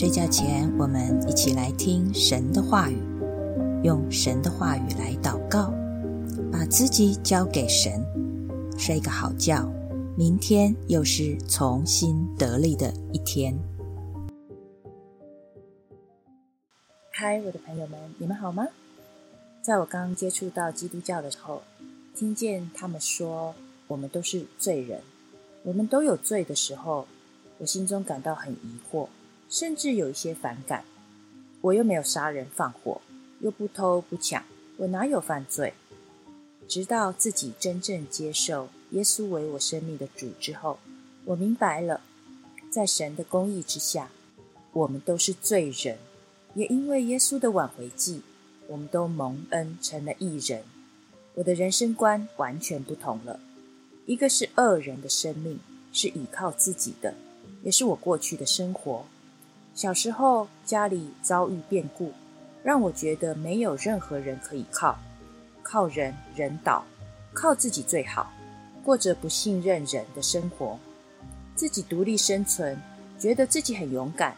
睡觉前，我们一起来听神的话语，用神的话语来祷告，把自己交给神，睡个好觉。明天又是重新得力的一天。嗨，我的朋友们，你们好吗？在我刚接触到基督教的时候，听见他们说我们都是罪人，我们都有罪的时候，我心中感到很疑惑。甚至有一些反感，我又没有杀人放火，又不偷不抢，我哪有犯罪？直到自己真正接受耶稣为我生命的主之后，我明白了，在神的公义之下，我们都是罪人，也因为耶稣的挽回祭，我们都蒙恩成了义人。我的人生观完全不同了，一个是恶人的生命，是依靠自己的，也是我过去的生活。小时候家里遭遇变故，让我觉得没有任何人可以靠，靠人人倒，靠自己最好，过着不信任人的生活，自己独立生存，觉得自己很勇敢。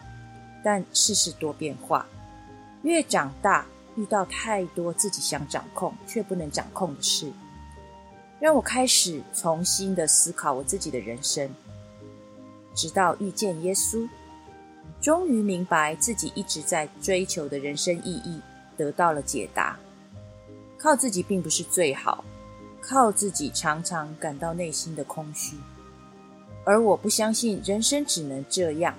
但世事多变化，越长大遇到太多自己想掌控却不能掌控的事，让我开始重新的思考我自己的人生，直到遇见耶稣。终于明白自己一直在追求的人生意义得到了解答。靠自己并不是最好，靠自己常常感到内心的空虚。而我不相信人生只能这样。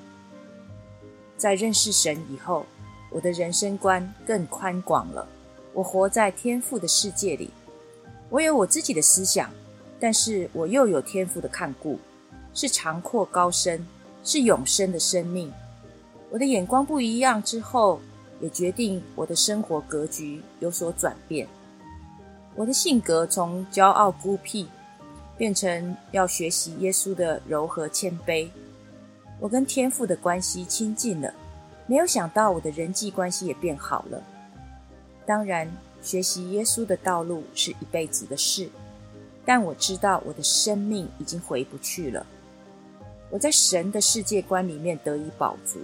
在认识神以后，我的人生观更宽广了。我活在天赋的世界里，我有我自己的思想，但是我又有天赋的看顾，是长阔高深，是永生的生命。我的眼光不一样之后，也决定我的生活格局有所转变。我的性格从骄傲孤僻，变成要学习耶稣的柔和谦卑。我跟天父的关系亲近了，没有想到我的人际关系也变好了。当然，学习耶稣的道路是一辈子的事，但我知道我的生命已经回不去了。我在神的世界观里面得以保足。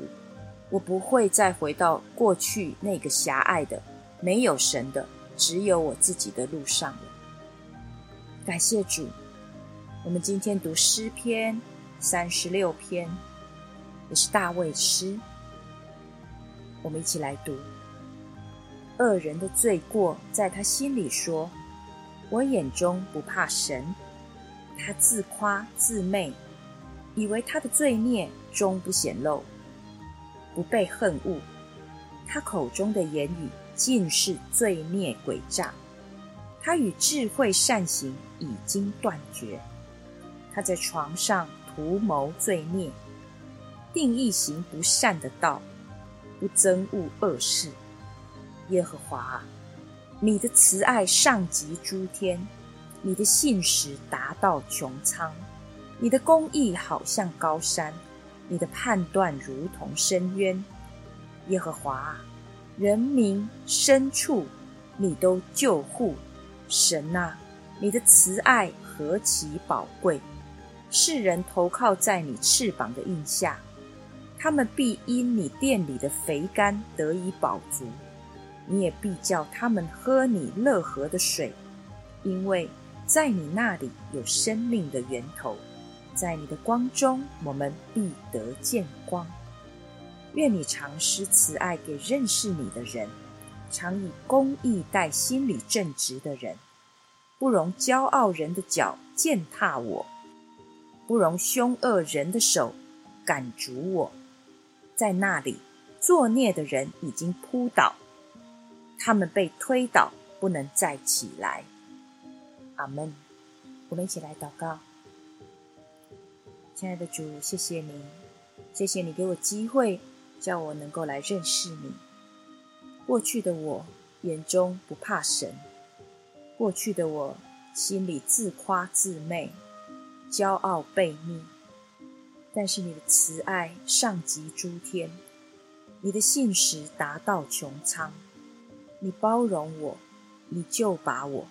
我不会再回到过去那个狭隘的、没有神的、只有我自己的路上了。感谢主，我们今天读诗篇三十六篇，也是大卫诗。我们一起来读：恶人的罪过在他心里说，我眼中不怕神。他自夸自媚，以为他的罪孽终不显露。不被恨恶，他口中的言语尽是罪孽诡诈，他与智慧善行已经断绝。他在床上图谋罪孽，定义行不善的道，不憎恶恶事。耶和华，你的慈爱上及诸天，你的信实达到穹苍，你的公义好像高山。你的判断如同深渊，耶和华，人民深处，你都救护。神啊，你的慈爱何其宝贵！世人投靠在你翅膀的印下，他们必因你殿里的肥甘得以饱足。你也必叫他们喝你乐河的水，因为在你那里有生命的源头。在你的光中，我们必得见光。愿你常施慈爱给认识你的人，常以公义待心里正直的人。不容骄傲人的脚践踏我，不容凶恶人的手赶逐我。在那里作孽的人已经扑倒，他们被推倒，不能再起来。阿门。我们一起来祷告。亲爱的主，谢谢你，谢谢你给我机会，叫我能够来认识你。过去的我眼中不怕神，过去的我心里自夸自媚，骄傲悖逆。但是你的慈爱上及诸天，你的信实达到穹苍，你包容我，你救拔我。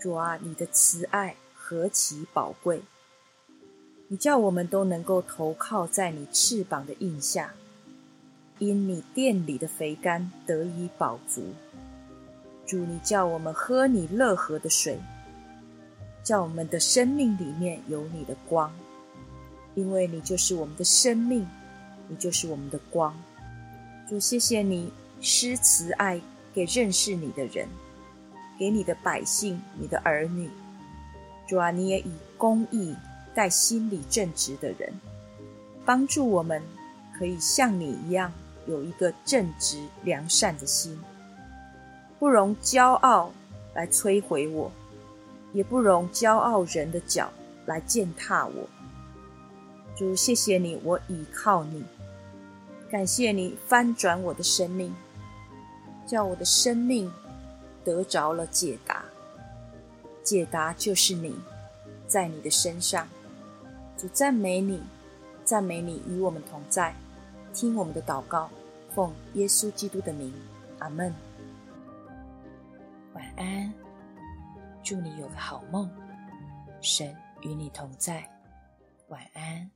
主啊，你的慈爱何其宝贵！你叫我们都能够投靠在你翅膀的印下，因你殿里的肥甘得以饱足。主，你叫我们喝你乐河的水，叫我们的生命里面有你的光，因为你就是我们的生命，你就是我们的光。主，谢谢你施慈爱给认识你的人，给你的百姓、你的儿女。主啊，你也以公义待心里正直的人，帮助我们可以像你一样有一个正直良善的心。不容骄傲来摧毁我，也不容骄傲人的脚来践踏我。主，谢谢你，我倚靠你，感谢你翻转我的生命，叫我的生命得着了解答。解答就是你，在你的身上。主赞美你，赞美你与我们同在，听我们的祷告，奉耶稣基督的名，阿门。晚安，祝你有个好梦，神与你同在，晚安。